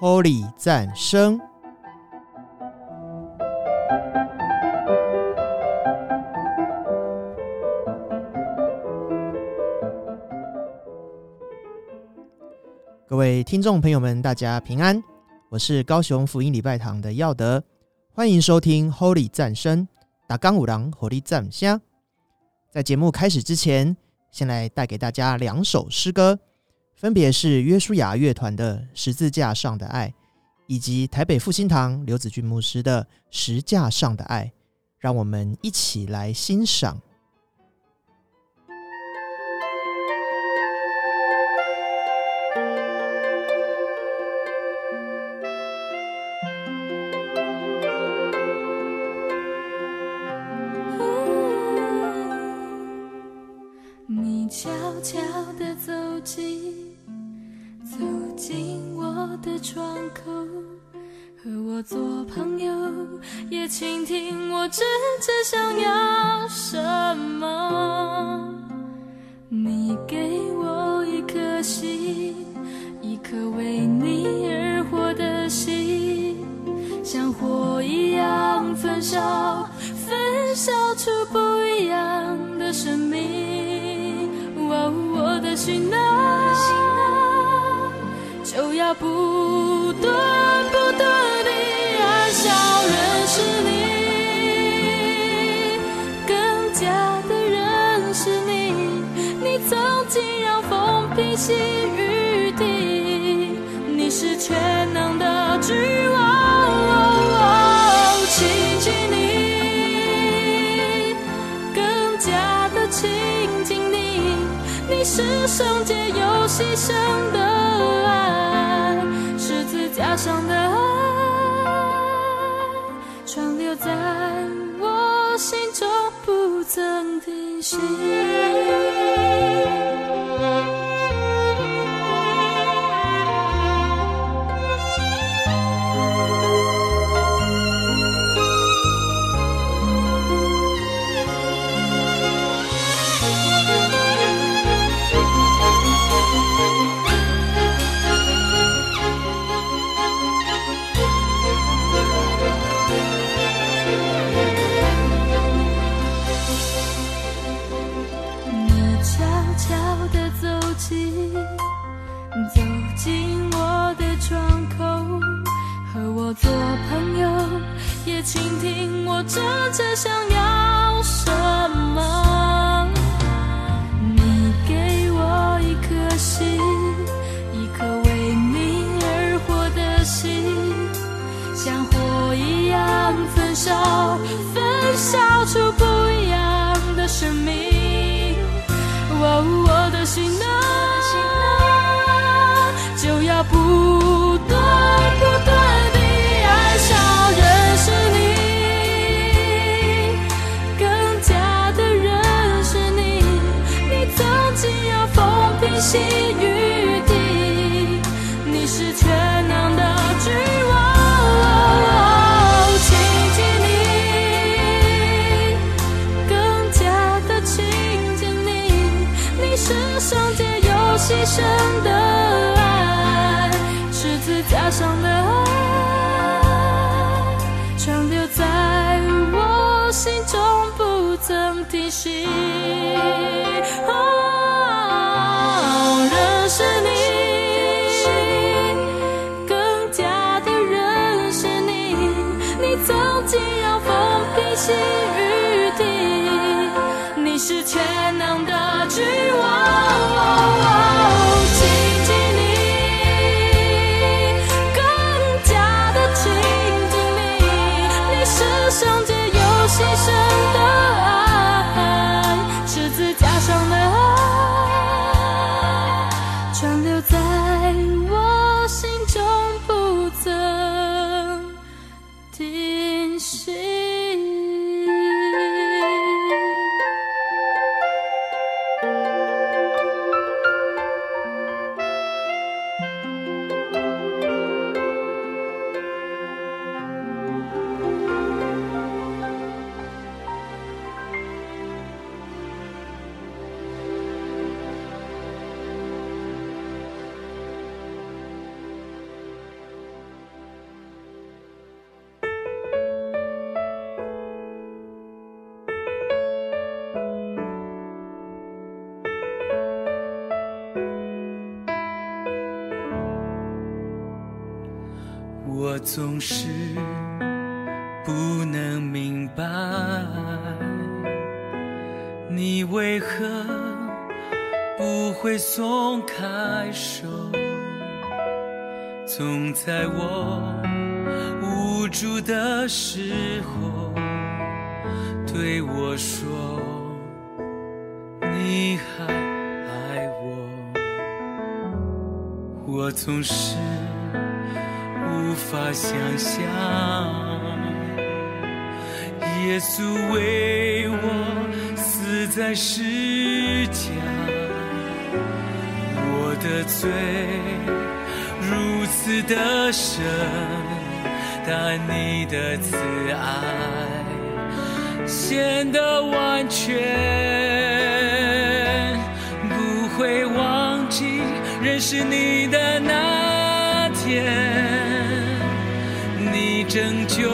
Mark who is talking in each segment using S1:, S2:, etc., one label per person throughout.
S1: Holy 赞声。各位听众朋友们，大家平安，我是高雄福音礼拜堂的耀德，欢迎收听 Holy 赞声，打刚五郎火力赞香。在节目开始之前，先来带给大家两首诗歌，分别是约书亚乐团的《十字架上的爱》，以及台北复兴堂刘子俊牧师的《石架上的爱》，让我们一起来欣赏。
S2: 样焚烧，焚烧出不一样的生命。哦，我的心啊，就要不断不断地燃烧，认识你，更加的认识你。你曾经让风平息雨滴，你是全是圣洁又牺牲的爱，十字架上的爱，传留在我心中不曾停息。倾听我真正想要是全能的君
S3: 为何不会松开手？总在我无助的时候对我说，你还爱我。我总是。无法想象，耶稣为我在世家，我的罪如此的深，但你的慈爱显得完全，不会忘记认识你的那天。你拯救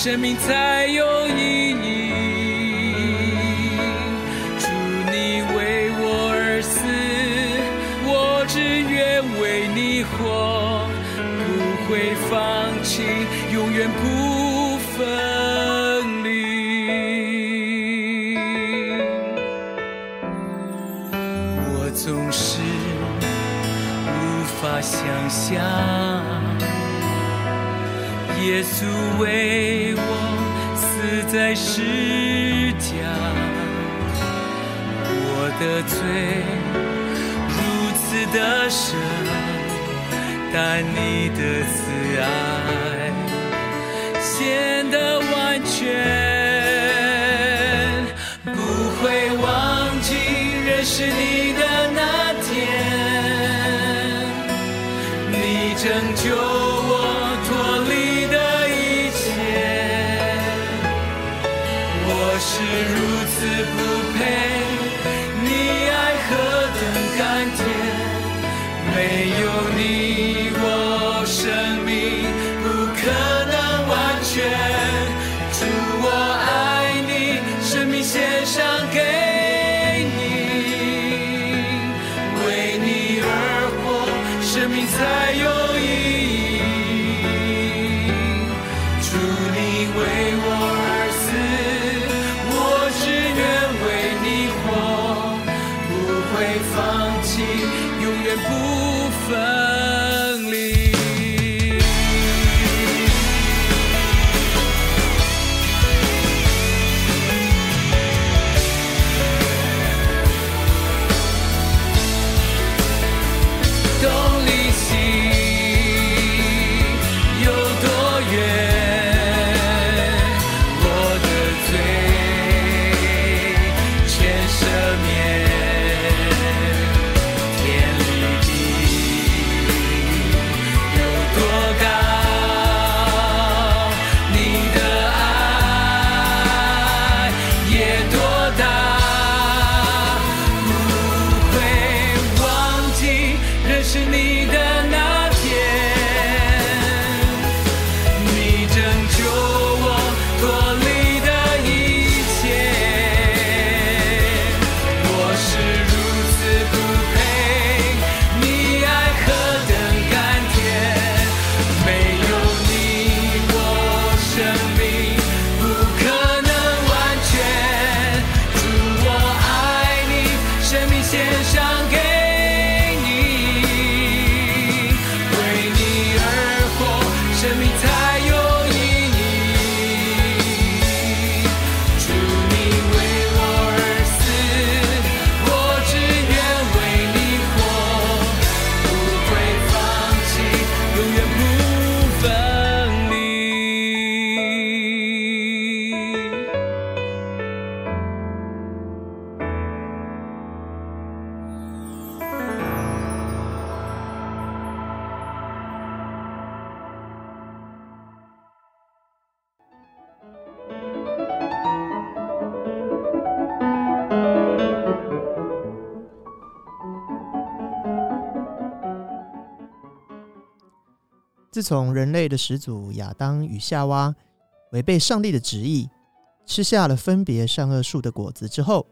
S3: 生命才有意义祝你为我而死我只愿为你活不会放弃永远不分离。我总是无法想象耶稣为我死在世家，我的罪如此的深，但你的慈爱。显得完全，不会忘记认识你的那天，你拯救生命才有意义。
S1: 自从人类的始祖亚当与夏娃违背上帝的旨意，吃下了分别善恶树的果子之后，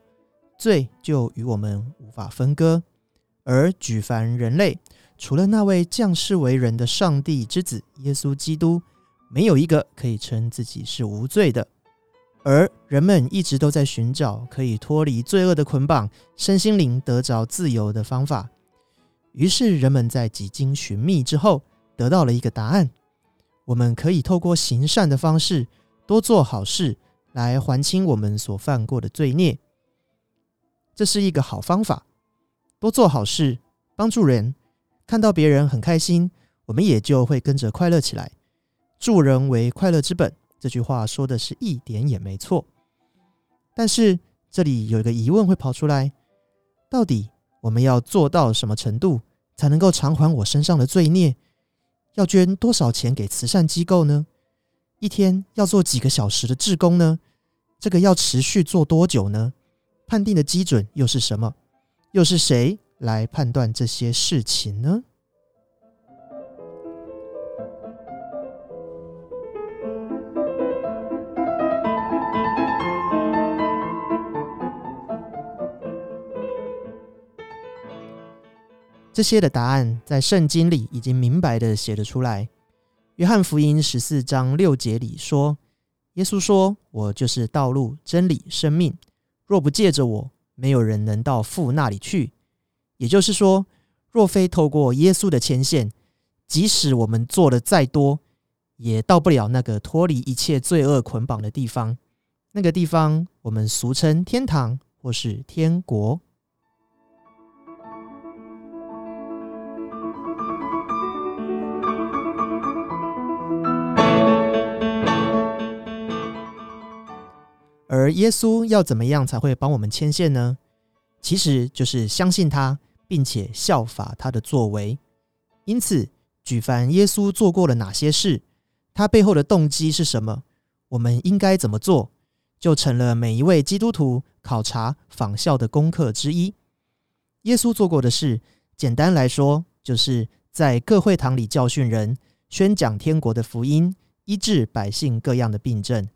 S1: 罪就与我们无法分割。而举凡人类，除了那位降世为人的上帝之子耶稣基督，没有一个可以称自己是无罪的。而人们一直都在寻找可以脱离罪恶的捆绑、身心灵得着自由的方法。于是，人们在几经寻觅之后，得到了一个答案：我们可以透过行善的方式，多做好事，来还清我们所犯过的罪孽。这是一个好方法。多做好事，帮助人，看到别人很开心，我们也就会跟着快乐起来。助人为快乐之本。这句话说的是一点也没错，但是这里有一个疑问会跑出来：到底我们要做到什么程度才能够偿还我身上的罪孽？要捐多少钱给慈善机构呢？一天要做几个小时的志工呢？这个要持续做多久呢？判定的基准又是什么？又是谁来判断这些事情呢？这些的答案在圣经里已经明白的写了出来。约翰福音十四章六节里说：“耶稣说，我就是道路、真理、生命。若不借着我，没有人能到父那里去。”也就是说，若非透过耶稣的牵线，即使我们做的再多，也到不了那个脱离一切罪恶捆绑的地方。那个地方，我们俗称天堂或是天国。而耶稣要怎么样才会帮我们牵线呢？其实就是相信他，并且效法他的作为。因此，举凡耶稣做过了哪些事，他背后的动机是什么，我们应该怎么做，就成了每一位基督徒考察仿效的功课之一。耶稣做过的事，简单来说，就是在各会堂里教训人，宣讲天国的福音，医治百姓各样的病症，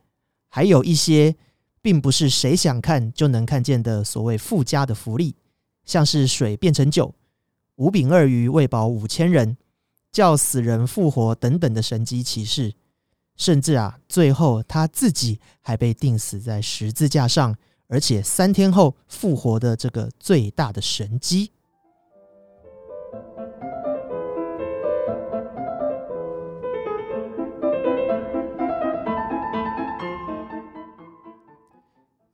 S1: 还有一些。并不是谁想看就能看见的所谓附加的福利，像是水变成酒、五饼二鱼喂饱五千人、叫死人复活等等的神机骑士，甚至啊，最后他自己还被钉死在十字架上，而且三天后复活的这个最大的神机。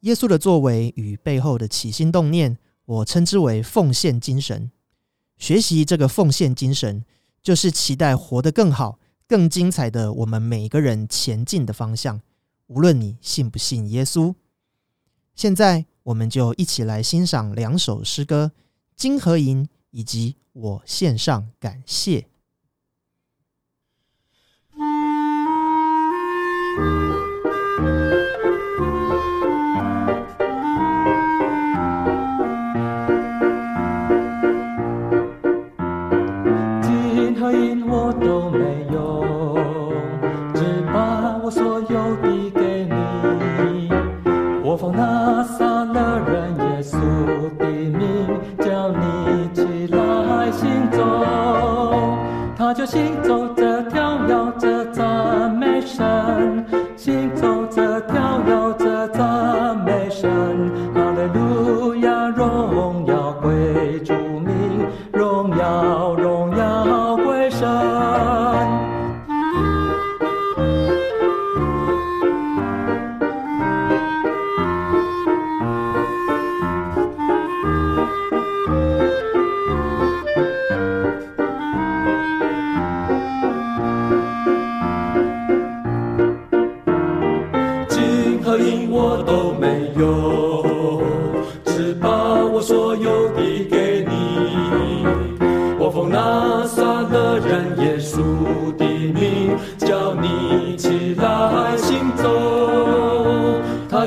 S1: 耶稣的作为与背后的起心动念，我称之为奉献精神。学习这个奉献精神，就是期待活得更好、更精彩的我们每个人前进的方向。无论你信不信耶稣，现在我们就一起来欣赏两首诗歌《金和银》以及《我献上感谢》。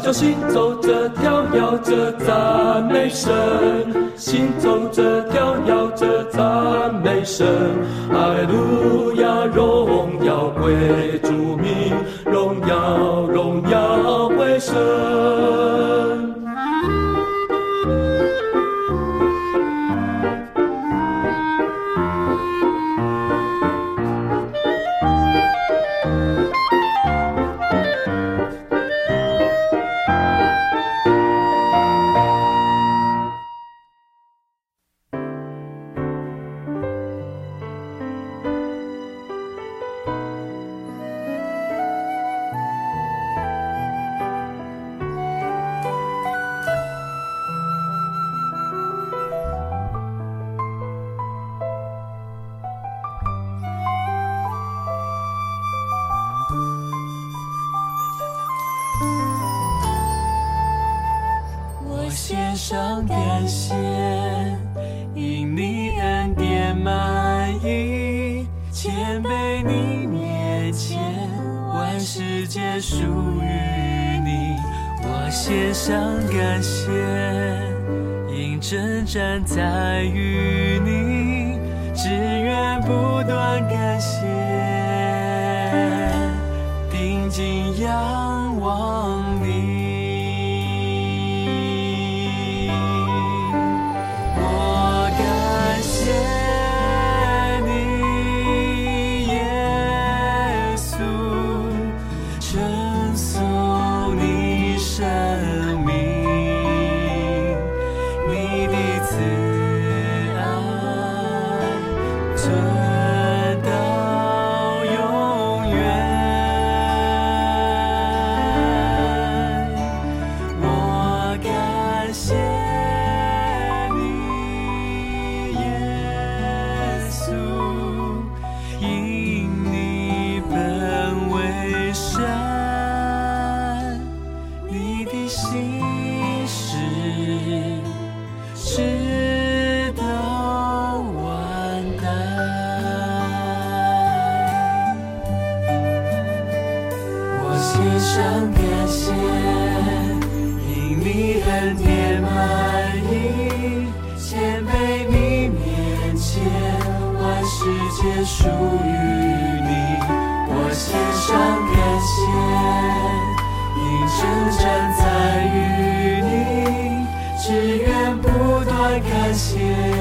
S4: 就行走着跳摇着赞美神，行走着跳摇着赞美神，爱路亚荣耀归主名。
S3: 皆属于你我献上感谢因真站在与你只愿不断感谢。皆属于你，我献上感谢，因真站在于你，只愿不断感谢。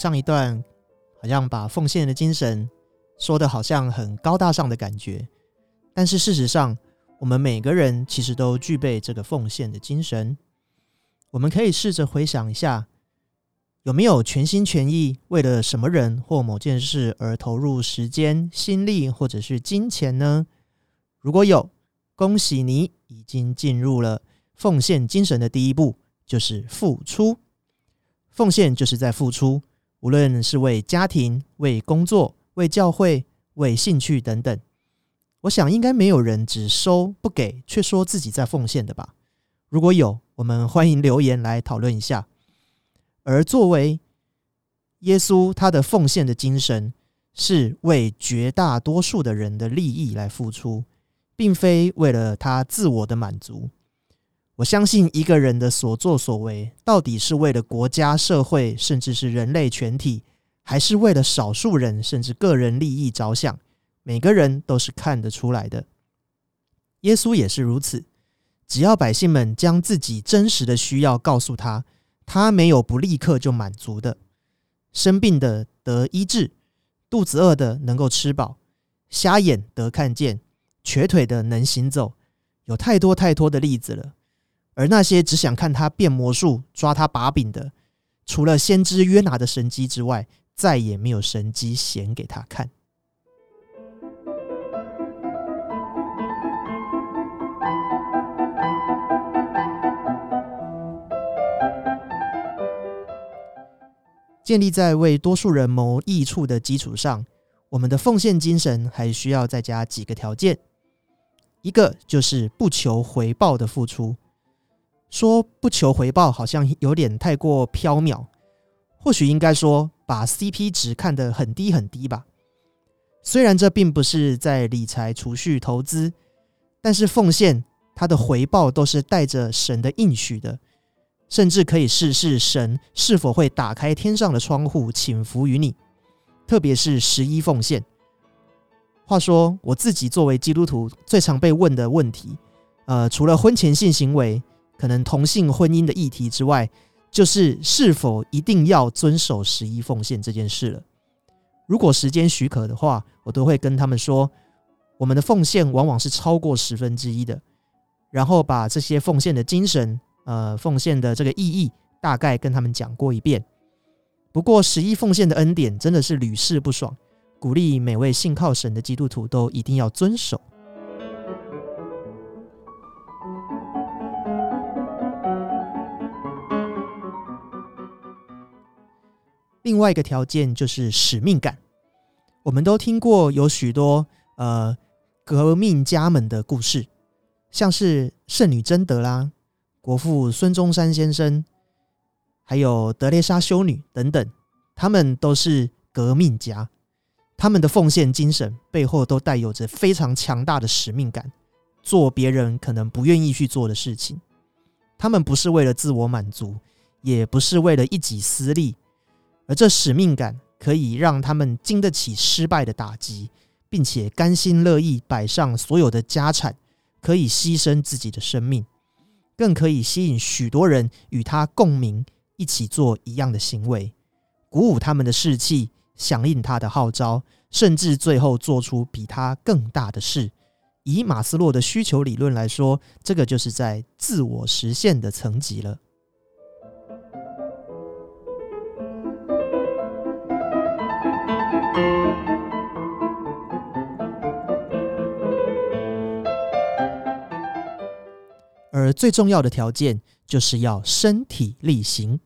S1: 上一段好像把奉献的精神说的好像很高大上的感觉，但是事实上，我们每个人其实都具备这个奉献的精神。我们可以试着回想一下，有没有全心全意为了什么人或某件事而投入时间、心力或者是金钱呢？如果有，恭喜你已经进入了奉献精神的第一步，就是付出。奉献就是在付出，无论是为家庭、为工作、为教会、为兴趣等等。我想应该没有人只收不给，却说自己在奉献的吧？如果有，我们欢迎留言来讨论一下。而作为耶稣，他的奉献的精神是为绝大多数的人的利益来付出，并非为了他自我的满足。我相信一个人的所作所为，到底是为了国家、社会，甚至是人类全体，还是为了少数人甚至个人利益着想，每个人都是看得出来的。耶稣也是如此。只要百姓们将自己真实的需要告诉他，他没有不立刻就满足的。生病的得医治，肚子饿的能够吃饱，瞎眼得看见，瘸腿的能行走，有太多太多的例子了。而那些只想看他变魔术、抓他把柄的，除了先知约拿的神机之外，再也没有神机显给他看。建立在为多数人谋益处的基础上，我们的奉献精神还需要再加几个条件。一个就是不求回报的付出。说不求回报好像有点太过缥缈，或许应该说把 CP 值看得很低很低吧。虽然这并不是在理财、储蓄、投资，但是奉献它的回报都是带着神的应许的。甚至可以试试神是否会打开天上的窗户，请福于你。特别是十一奉献。话说，我自己作为基督徒，最常被问的问题，呃，除了婚前性行为、可能同性婚姻的议题之外，就是是否一定要遵守十一奉献这件事了。如果时间许可的话，我都会跟他们说，我们的奉献往往是超过十分之一的，然后把这些奉献的精神。呃，奉献的这个意义大概跟他们讲过一遍。不过，十一奉献的恩典真的是屡试不爽，鼓励每位信靠神的基督徒都一定要遵守。另外一个条件就是使命感。我们都听过有许多呃革命家们的故事，像是圣女贞德啦。国父孙中山先生，还有德蕾莎修女等等，他们都是革命家。他们的奉献精神背后都带有着非常强大的使命感，做别人可能不愿意去做的事情。他们不是为了自我满足，也不是为了一己私利，而这使命感可以让他们经得起失败的打击，并且甘心乐意摆上所有的家产，可以牺牲自己的生命。更可以吸引许多人与他共鸣，一起做一样的行为，鼓舞他们的士气，响应他的号召，甚至最后做出比他更大的事。以马斯洛的需求理论来说，这个就是在自我实现的层级了。而最重要的条件就是要身体力行。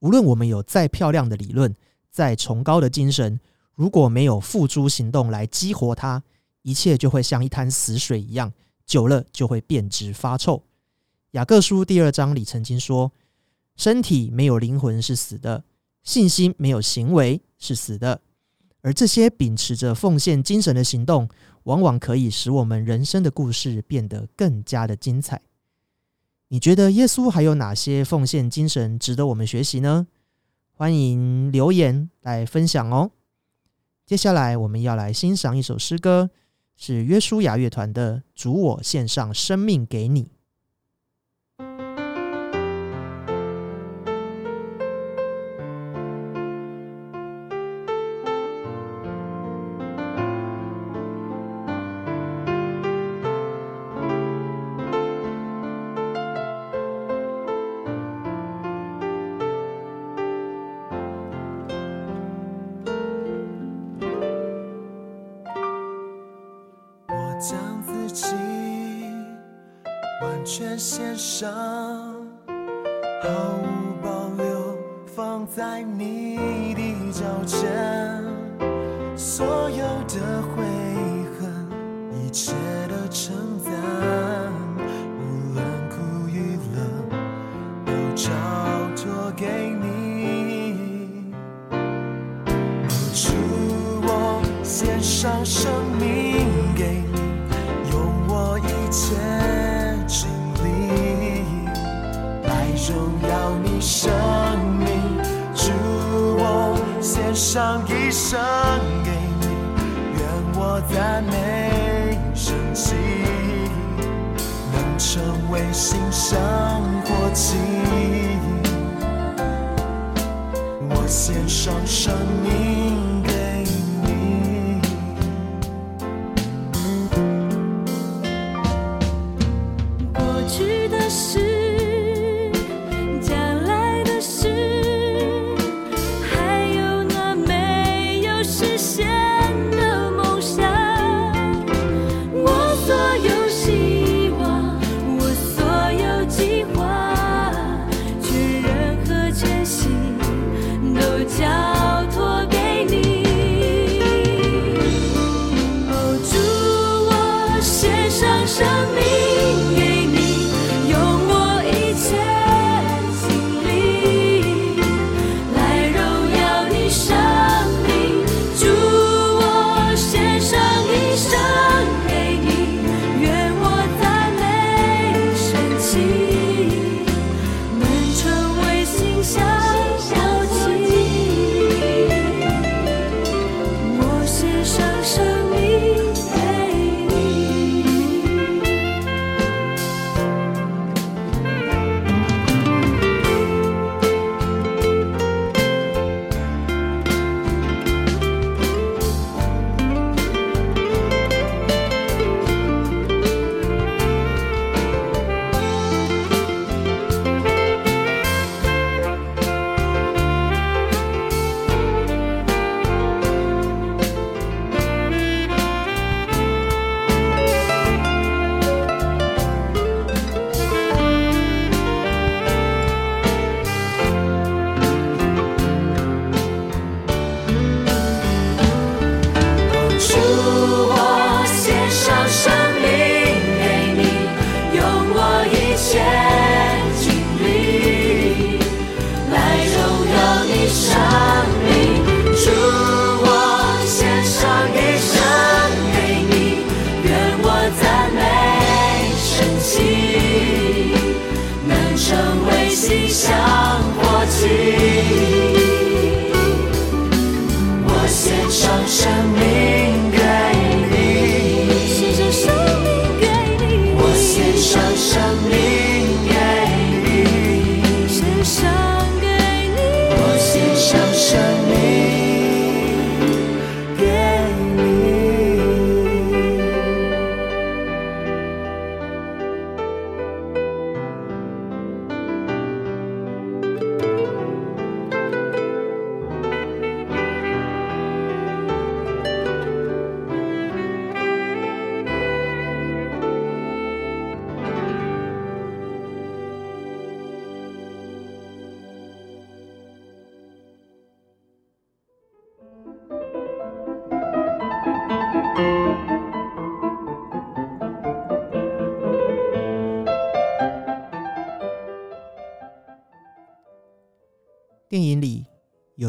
S1: 无论我们有再漂亮的理论、再崇高的精神，如果没有付诸行动来激活它，一切就会像一滩死水一样，久了就会变质发臭。雅各书第二章里曾经说：“身体没有灵魂是死的，信心没有行为是死的。”而这些秉持着奉献精神的行动，往往可以使我们人生的故事变得更加的精彩。你觉得耶稣还有哪些奉献精神值得我们学习呢？欢迎留言来分享哦。接下来我们要来欣赏一首诗歌，是约书亚乐团的《主我献上生命给你》。
S2: 上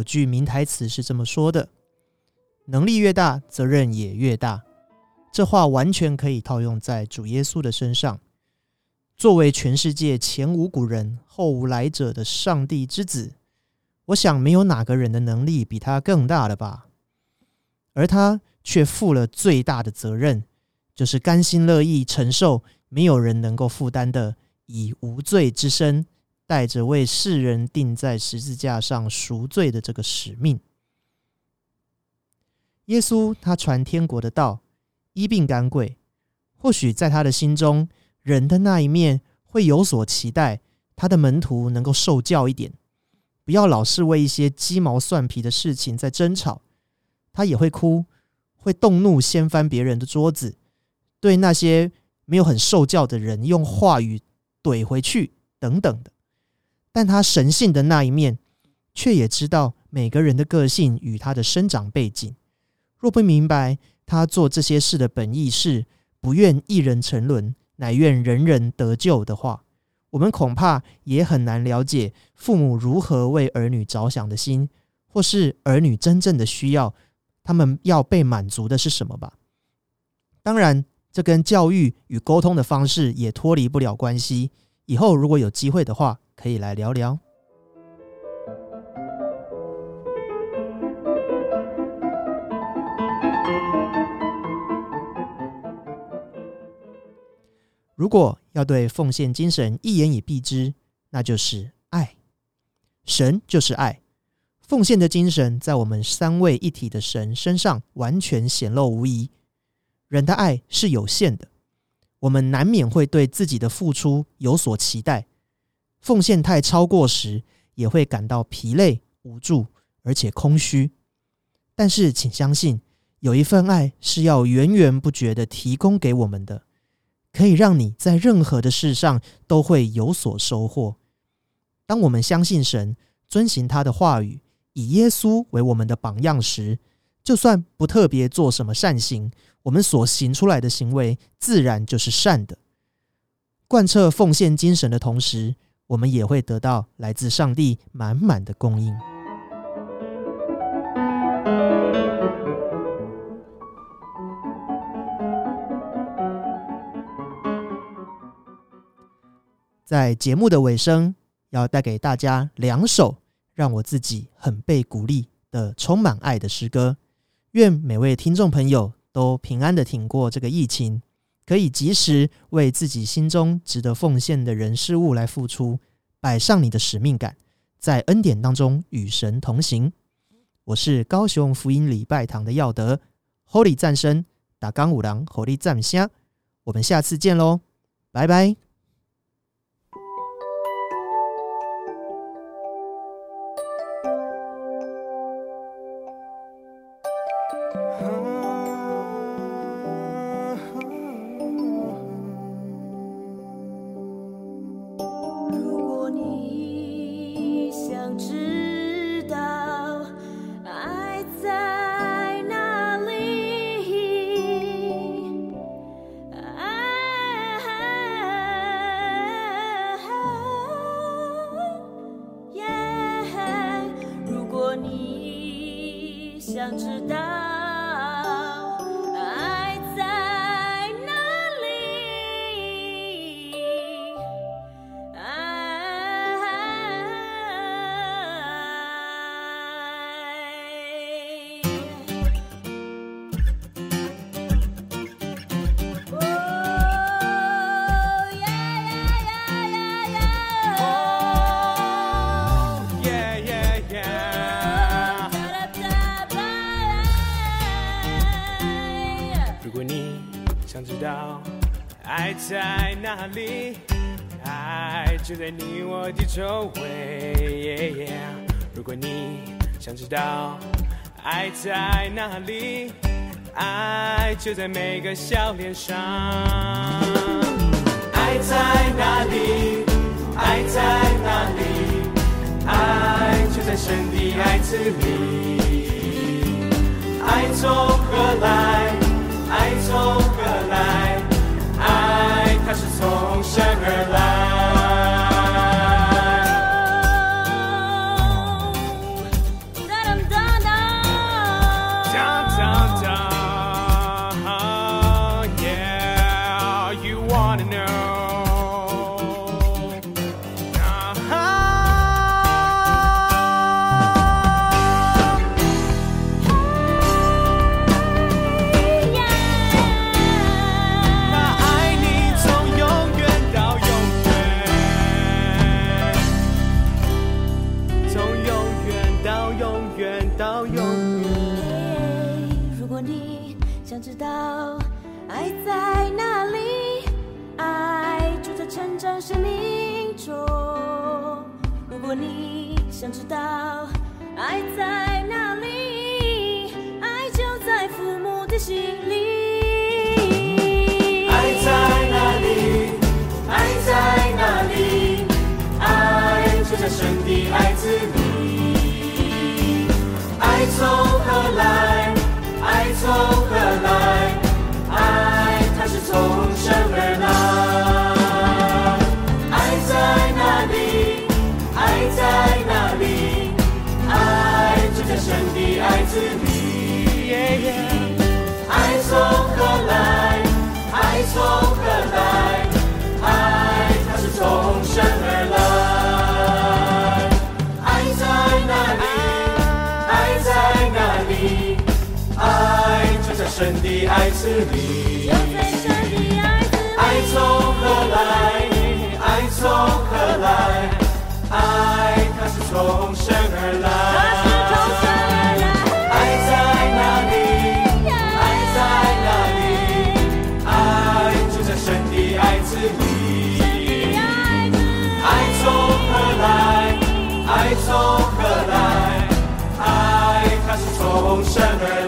S1: 句名台词是这么说的：“能力越大，责任也越大。”这话完全可以套用在主耶稣的身上。作为全世界前无古人后无来者的上帝之子，我想没有哪个人的能力比他更大了吧？而他却负了最大的责任，就是甘心乐意承受没有人能够负担的，以无罪之身带着为世人钉在十字架上赎罪的这个使命。耶稣他传天国的道，医病赶鬼，或许在他的心中，人的那一面会有所期待，他的门徒能够受教一点，不要老是为一些鸡毛蒜皮的事情在争吵。他也会哭，会动怒，掀翻别人的桌子，对那些没有很受教的人用话语怼回去等等的。但他神性的那一面，却也知道每个人的个性与他的生长背景。若不明白他做这些事的本意是不愿一人沉沦，乃愿人人得救的话，我们恐怕也很难了解父母如何为儿女着想的心，或是儿女真正的需要，他们要被满足的是什么吧？当然，这跟教育与沟通的方式也脱离不了关系。以后如果有机会的话，可以来聊聊。如果要对奉献精神一言以蔽之，那就是爱。神就是爱，奉献的精神在我们三位一体的神身上完全显露无遗。人的爱是有限的，我们难免会对自己的付出有所期待。奉献太超过时，也会感到疲累、无助，而且空虚。但是，请相信，有一份爱是要源源不绝的提供给我们的，可以让你在任何的事上都会有所收获。当我们相信神，遵行他的话语，以耶稣为我们的榜样时，就算不特别做什么善行，我们所行出来的行为自然就是善的。贯彻奉献精神的同时，我们也会得到来自上帝满满的供应。在节目的尾声，要带给大家两首让我自己很被鼓励的充满爱的诗歌。愿每位听众朋友都平安的挺过这个疫情。可以及时为自己心中值得奉献的人事物来付出，摆上你的使命感，在恩典当中与神同行。我是高雄福音礼拜堂的耀德，Holy 战神打刚五郎，Holy 战虾，我们下次见喽，拜拜。
S5: 就在你我的周围。如果你想知道爱在哪里，爱就在每个笑脸上。爱在哪里？爱在哪里？爱就在神的爱子里。爱从何来？爱从何来？爱它是从神而来。
S2: 想知道爱在哪里，爱就在父母的心里。
S6: 从何来？爱从何来？爱它是从神而来。爱在哪里？爱在哪里？爱就在神的爱子里。
S5: 爱
S6: 从何来？爱从何来？爱它是从神。
S5: Seven.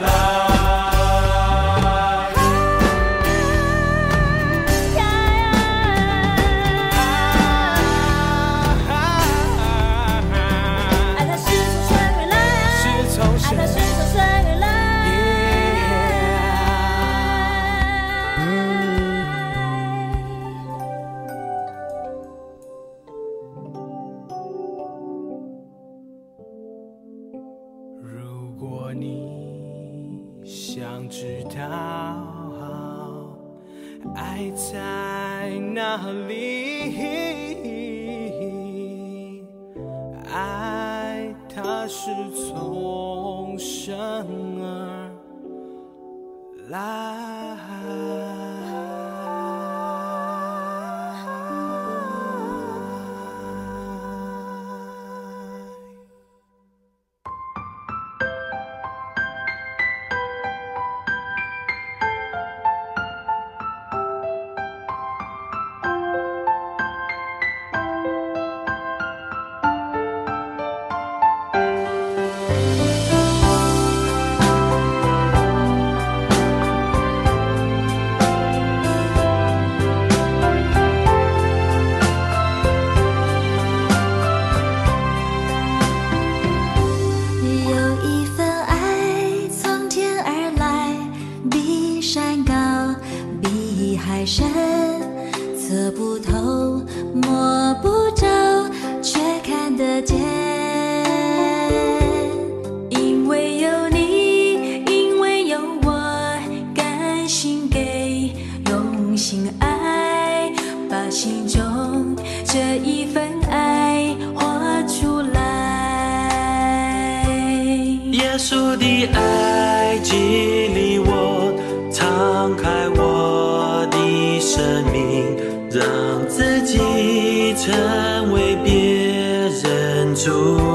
S5: 高比海深测不透摸不着却看得见。因为有你因为有我甘心给用心爱把心中这一份爱画出来。
S3: 耶稣的爱成为别人主。